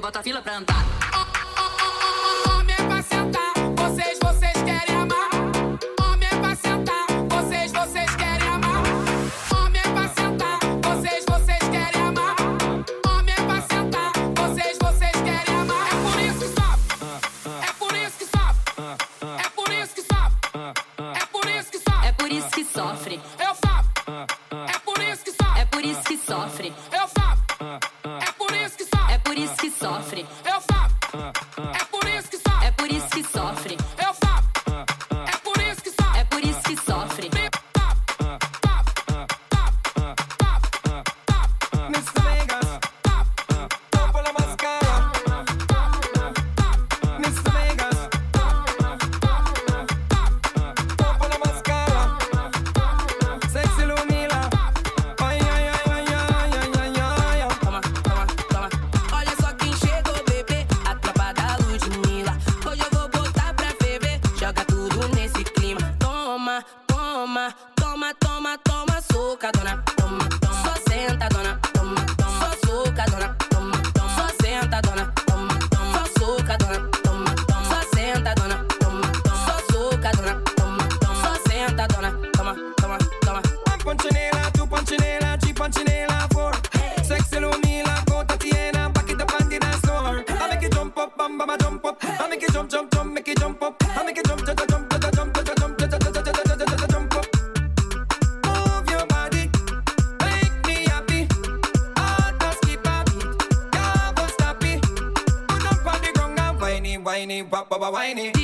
Bota a fila pra andar. Bam bam, jump up. I make it jump, jump, jump, make it jump up. I make it jump, jump, jump, jump, jump, jump, jump, jump, jump, up. Move your body, make me happy. Heart just skip a beat, can't stop it. Put up on the whiny, whiny, wap, whiny.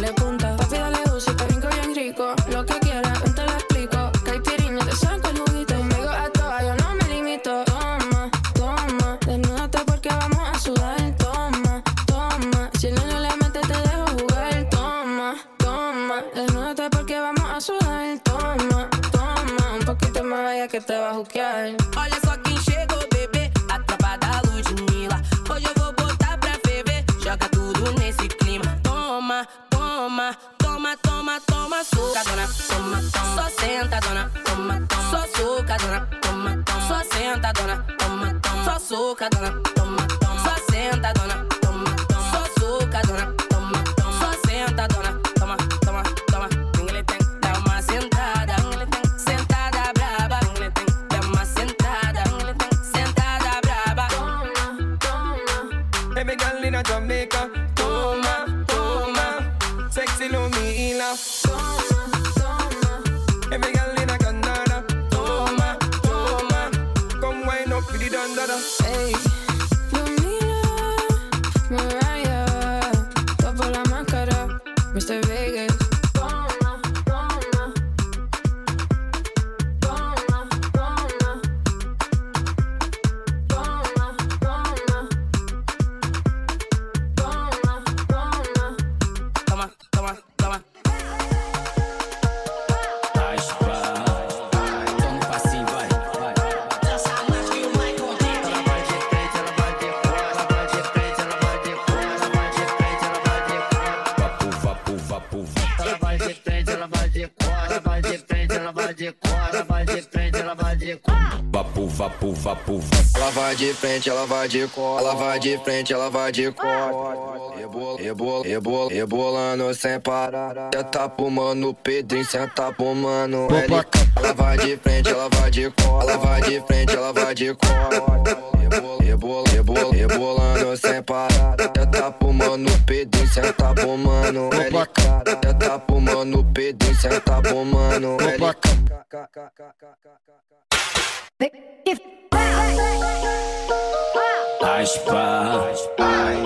Sácale punta. Papi, dale uso, te brinco bien rico. Lo que quieras, ven te lo explico. Caipirinha, te saco el juguito. Conmigo a toa, yo no me limito. Toma, toma, desnúdate porque vamos a sudar. Toma, toma, si el niño le mete te dejo jugar. Toma, toma, desnúdate porque vamos a sudar. Toma, toma, un poquito más allá que te va a juquear. Só. Toma, toma. Só. Toma, toma. Só. Toma, toma, toma. Dar uma sentada. Sentada braba. Dar uma sentada. Sentada braba. Girl in Jamaica, toma, toma. Sexy Lumila. Vapu. Ela vai de frente, ela vai de cor. Ela vai de frente, ela vai de cor. Rebola, rebola, rebola, rebolando sem parar. Senta pro mano Pedrinho, senta pro mano LK. Ela vai de frente, ela vai de cor. Ela vai de frente, ela vai de cor. Rebola, rebola, rebola, rebolando sem parar. Senta pro mano Pedrinho, senta pro mano LK. Senta pro mano Pedrinho, senta pro mano LK. Raspa.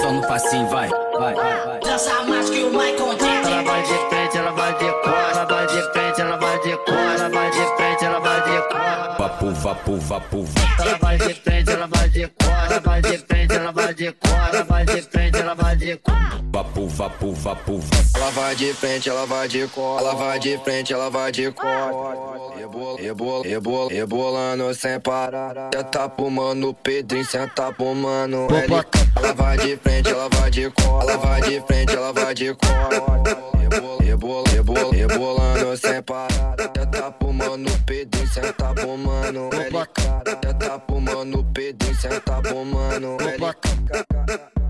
Só no passinho, vai, vai, vai. Dança mais que o Michael Jackson. Ela vai de frente, ela vai de cor. Ela vai de frente, ela vai de cor. Ela vai de frente, ela vai de cor. Vapu, vapu, vapu, Ela vai de frente, ela vai de cor. Ela vai de frente, de cor. Ela vai de frente, ela vai de cor. vapu, vapu, vapu. Ela vai de frente, ela vai de cor. Ela vai de frente, ela vai de cor. Rebola, rebola, rebola, rebolando sem parar. Senta pro mano Pedrinho, senta pro mano LK. Ela vai de frente, ela vai de cor. Ela vai de frente, ela vai de cor. Rebola, rebola, rebolando sem parada. Tá fumando pedrinho, cê tá fumando LK. Tá fumando pedrinho, cê tá fumando LK.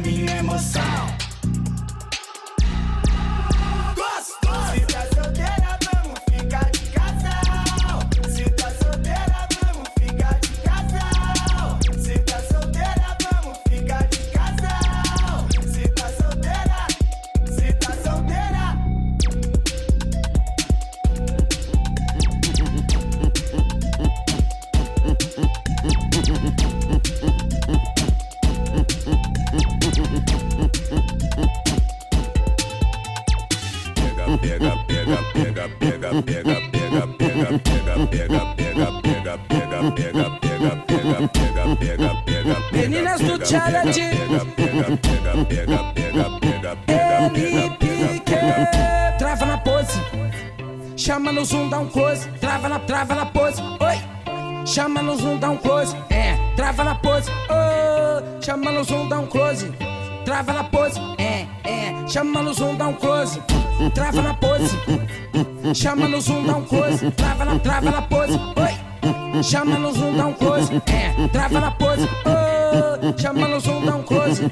Minha emoção. No zoom, dá um close. Trava na, trava na pose. Oi. Chama no zoom, dá um close. É, trava na pose. Oh. Chama no zoom, dá um close. Trava na pose. É, é. Chama no zoom, dá um close. Trava na pose. Chama no zoom, dá um close. Trava na, trava na pose. Oi. Chama no zoom, dá um close. É, trava na pose. Oh. Chama no zoom, dá um close.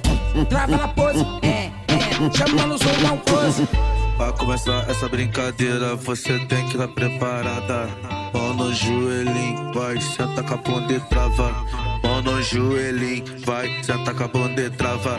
Trava na pose. É, é. Chama no zoom, dá um close. Pra começar essa brincadeira, você tem que estar preparada. Mão no joelhinho, vai, senta com a bunda e trava. Mão no joelhinho, vai, senta com a bunda e trava.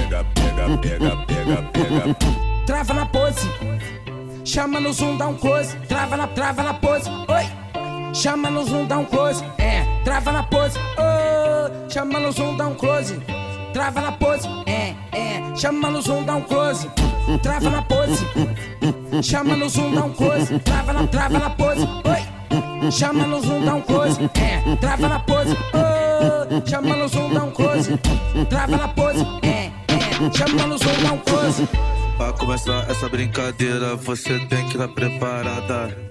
pega, pega, pega, pega, pega. Trava na pose. Chama no zoom, dá um close. Trava na, trava na pose. Oi. Chama no zoom, dá um close. É, trava na pose. Oh. Chama no zoom, dá um close. Trava na pose. É, é. Chama no zoom, dá um close. Trava na pose. Chama no zoom, dá um close. Trava na, trava na pose. Oi. Chama no zoom, dá um close. É, trava na pose. Oh. Chama no zoom, dá um close. Trava na pose. É. Chama no um close. Pra começar essa brincadeira, você tem que estar preparada.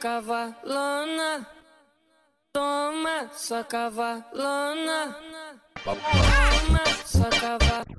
cavalona. Toma sua cavalona. Toma sua cavalona.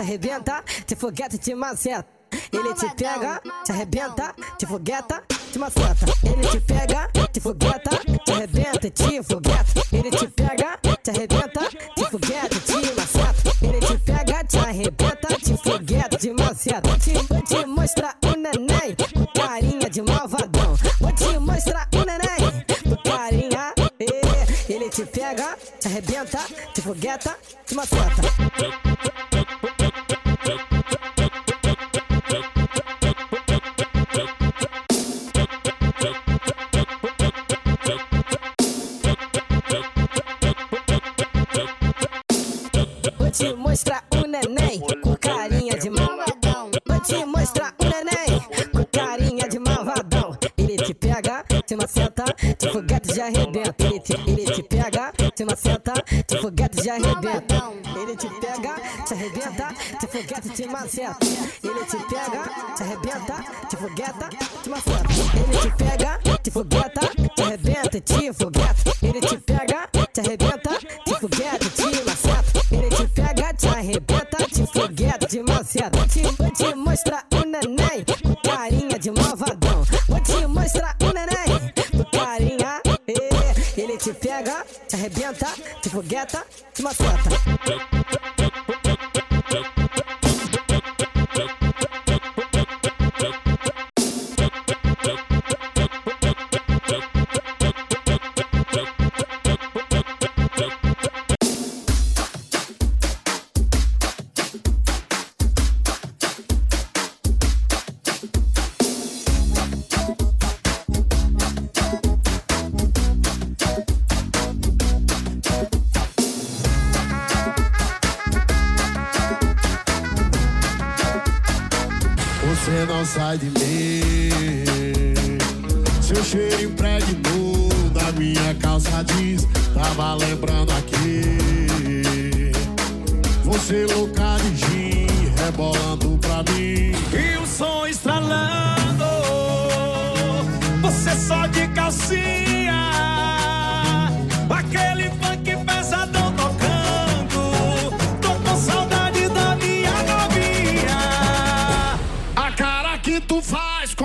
Te arrebenta, te foguete te maceta. Ele te pega, te arrebenta, te fogueta, te maceta. Ele te pega, te fogueta, te arrebenta, te fogueta. Ele te pega, te arrebenta, te fogueta, te maceta. Ele te pega, te arrebenta, te fogueta, te maceta. Vou te, mostrar o neném com carinha de malvadão. Vou te mostrar o neném com carinha. eh. Ele te pega, te arrebenta, te fogueta, te maceta. Te mostrar o neném com carinha de malvadão. Vou te mostrar o neném com carinha de malvadão. Ele te pega, te maceta, te foguete já arrebenta. Ele te, ele te pega, te maceta, te foguete já arrebenta. Ele te pega, te arrebenta, te foguete te maceta. Ele te pega, te arrebenta, te fogueta, te maceta. Ele te pega, te fogueta, te arrebenta, te fogueta. Vou te mostrar o neném com carinha. eh. Ele te pega, te arrebenta, te fogueta, te maceta. De mim. Seu cheiro impregnou da minha calça jeans. Tava lembrando aqui. Você louca de gin, rebolando pra mim. E o som estralando, você só de calcinha,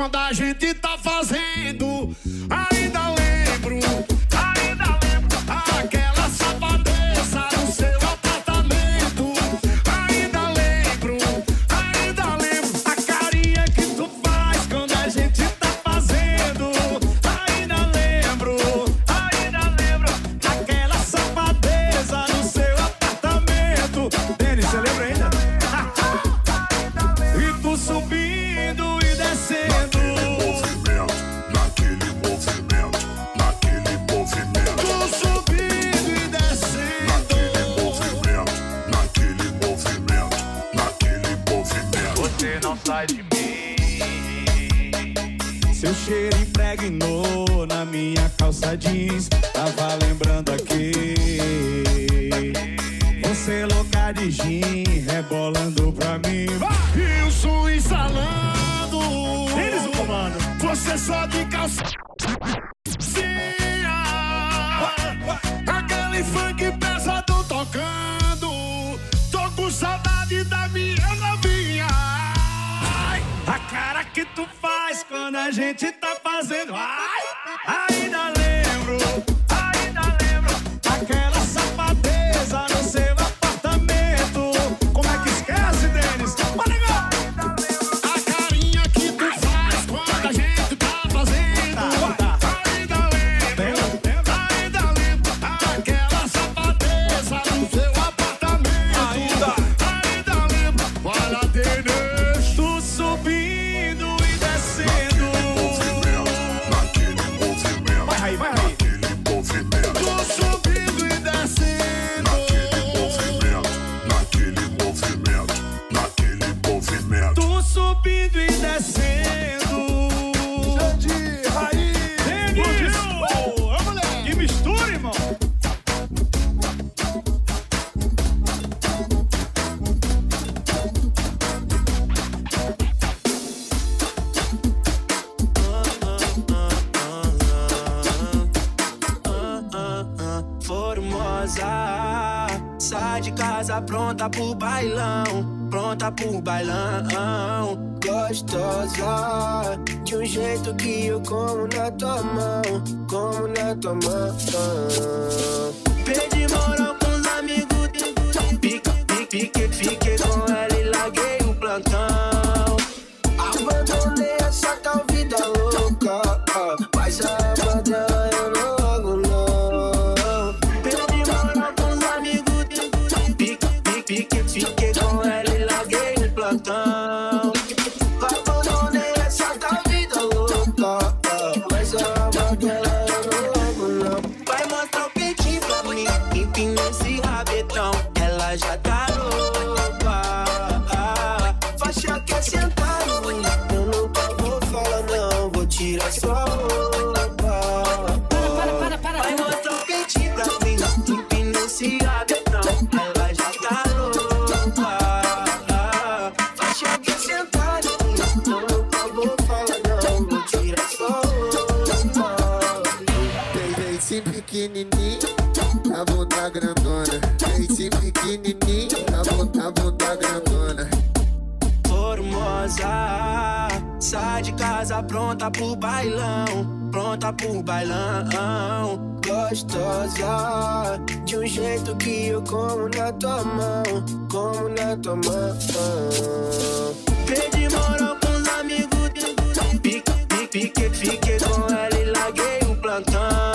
quando a gente tá fazendo. impregnou na minha calça jeans. Tava lembrando aqui. Você louca de gin, rebolando pra mim. Vai! E instalando. Eles vão. Você só de calça. quando a gente tá fazendo. Ai, ainda lembra. frio como na tua mão, como na tua mão. Pede moral pros amigos, pique, pique, pique, pique. pequenininho, a bunda grandona. Peito pequenininho, a bunda, a bunda grandona. Formosa, sai de casa pronta pro bailão, pronta pro bailão gostosa De um jeito que eu como na tua mão Como na tua mão Perdi moral com os amigos Fiquei, fiquei, fiquei com ela e larguei o plantão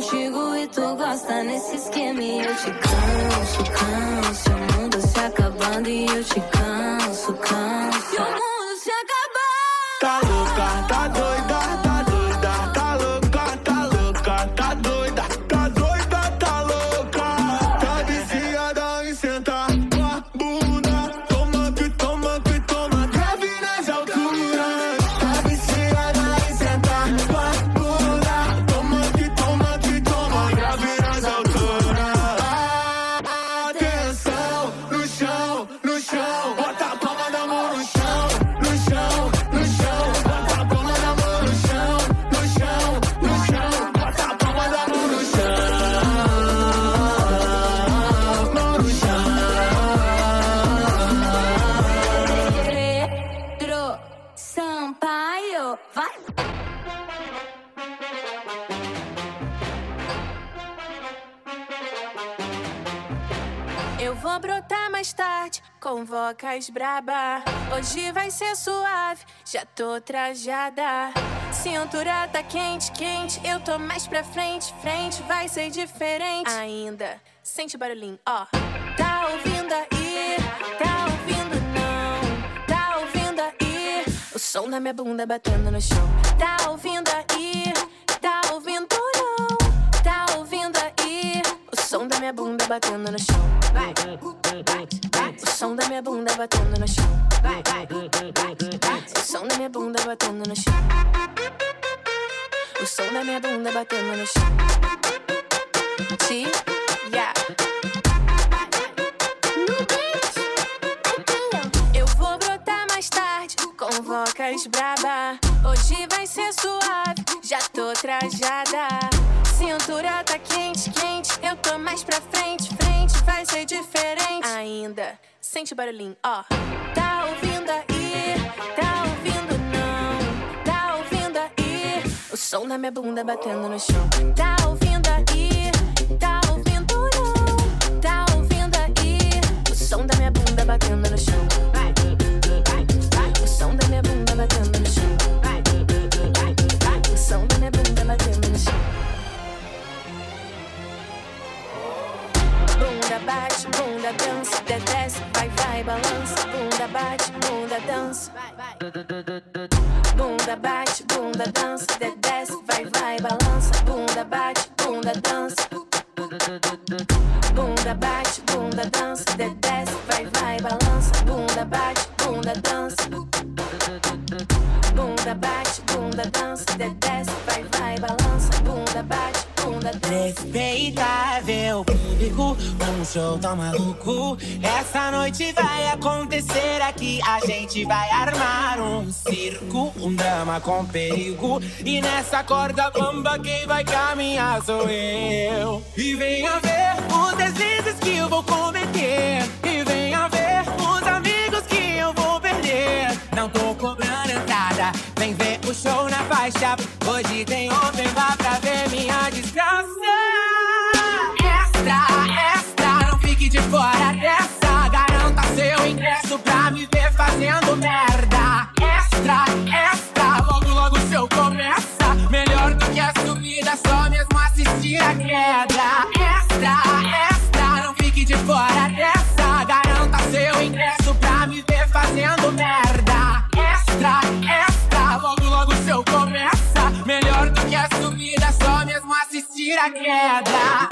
contigo e tu gosta nesse esquema. E eu te canso, canso. O mundo se acabando e eu te canso, canso. Eu vou brotar mais tarde, com vocas braba. Hoje vai ser suave, já tô trajada. Cintura tá quente, quente, eu tô mais pra frente, frente, vai ser diferente. Ainda, sente o barulhinho, ó. Tá ouvindo aí? Tá som da minha bunda batendo no chão. Tá ouvindo aí? Tá ouvindo não? Tá ouvindo aí? O som da minha bunda batendo no chão. Vai. O som da minha bunda batendo no chão. Vai, vai. O som da minha bunda batendo no chão. O som da minha bunda batendo no chão. Ti, yeah. Com vocas braba. Hoje vai ser suave, já tô trajada. Cintura tá quente, quente, eu tô mais pra frente, frente, vai ser diferente. Ainda, sente o barulhinho, ó. Tá ouvindo aí? Tá ouvindo não? Tá ouvindo aí? O som da minha bunda batendo no chão. Tá ouvindo aí? Tá ouvindo não? Tá ouvindo aí? O som da minha bunda batendo no chão. Bunda bate, bunda dança, show tão maluco. Essa noite vai acontecer aqui. A gente vai armar um circo, um drama com perigo. E nessa corda bamba, quem vai caminhar sou eu. E venha ver os deslizes que eu vou cometer. E venha ver os amigos que eu vou perder. Não tô cobrando entrada, vem ver o show na faixa. Hoje tem open bar pra ver minha desgraça. Fazendo merda. Extra, extra, logo logo o show começa. Melhor do que a subida, só mesmo assistir a queda. Extra, extra, não fique de fora dessa. Garanta seu ingresso pra me ver fazendo merda. Extra, extra, logo logo o show começa. Melhor do que a subida, só mesmo assistir a queda.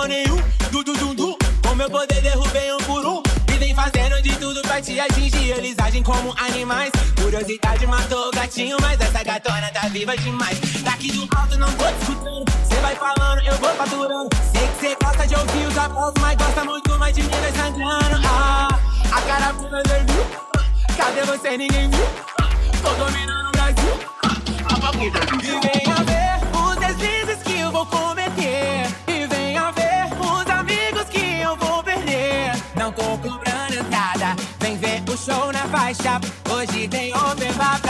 Terror nenhum, du du du du. Com meu poder derrubei um por um. Vivem fazendo de tudo pra te atingir. Eles agem como animais. Curiosidade matou o gatinho, mas essa gatona tá viva demais. Daqui do alto não tô escutando. Cê vai falando, eu vou faturando. Sei que cê gosta de ouvir os aplausos, mas gosta muito mais de mim sangrando. Ah, a cara pula viu? Cadê você? Ninguém viu? Tô dominando o Brasil. E venha ver Hoje tem homem babado.